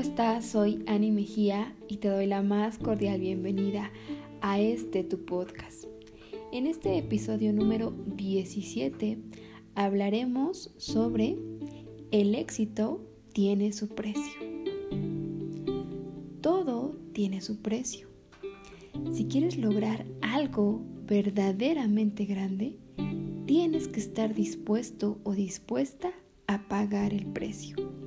estás? Soy Ani Mejía y te doy la más cordial bienvenida a este tu podcast. En este episodio número 17 hablaremos sobre el éxito tiene su precio. Todo tiene su precio. Si quieres lograr algo verdaderamente grande, tienes que estar dispuesto o dispuesta a pagar el precio.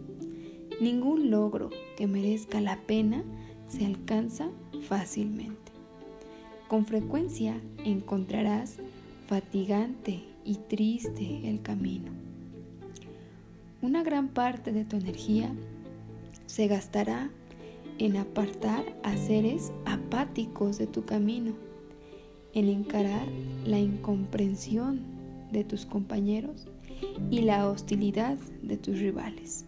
Ningún logro que merezca la pena se alcanza fácilmente. Con frecuencia encontrarás fatigante y triste el camino. Una gran parte de tu energía se gastará en apartar a seres apáticos de tu camino, en encarar la incomprensión de tus compañeros y la hostilidad de tus rivales.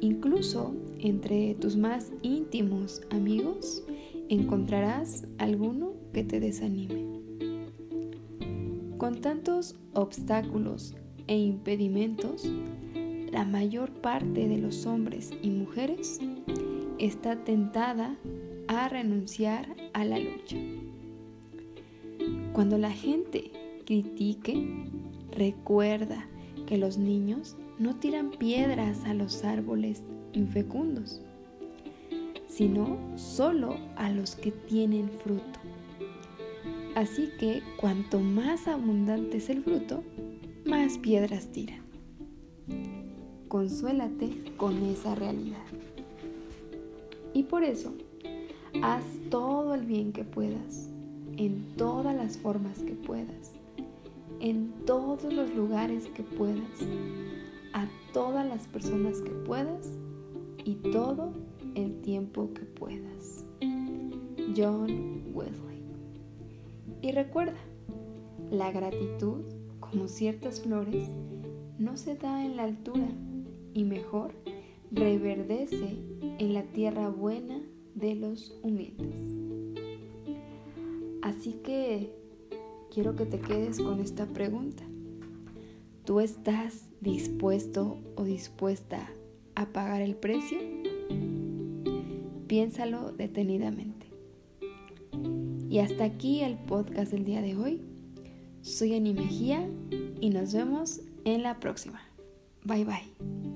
Incluso entre tus más íntimos amigos encontrarás alguno que te desanime. Con tantos obstáculos e impedimentos, la mayor parte de los hombres y mujeres está tentada a renunciar a la lucha. Cuando la gente critique, recuerda que los niños no tiran piedras a los árboles infecundos, sino solo a los que tienen fruto. Así que cuanto más abundante es el fruto, más piedras tiran. Consuélate con esa realidad. Y por eso, haz todo el bien que puedas, en todas las formas que puedas, en todos los lugares que puedas, todas las personas que puedas y todo el tiempo que puedas. John Wesley. Y recuerda, la gratitud, como ciertas flores, no se da en la altura y mejor reverdece en la tierra buena de los humildes. Así que quiero que te quedes con esta pregunta. ¿Tú estás dispuesto o dispuesta a pagar el precio? Piénsalo detenidamente. Y hasta aquí el podcast del día de hoy. Soy Ani Mejía y nos vemos en la próxima. Bye bye.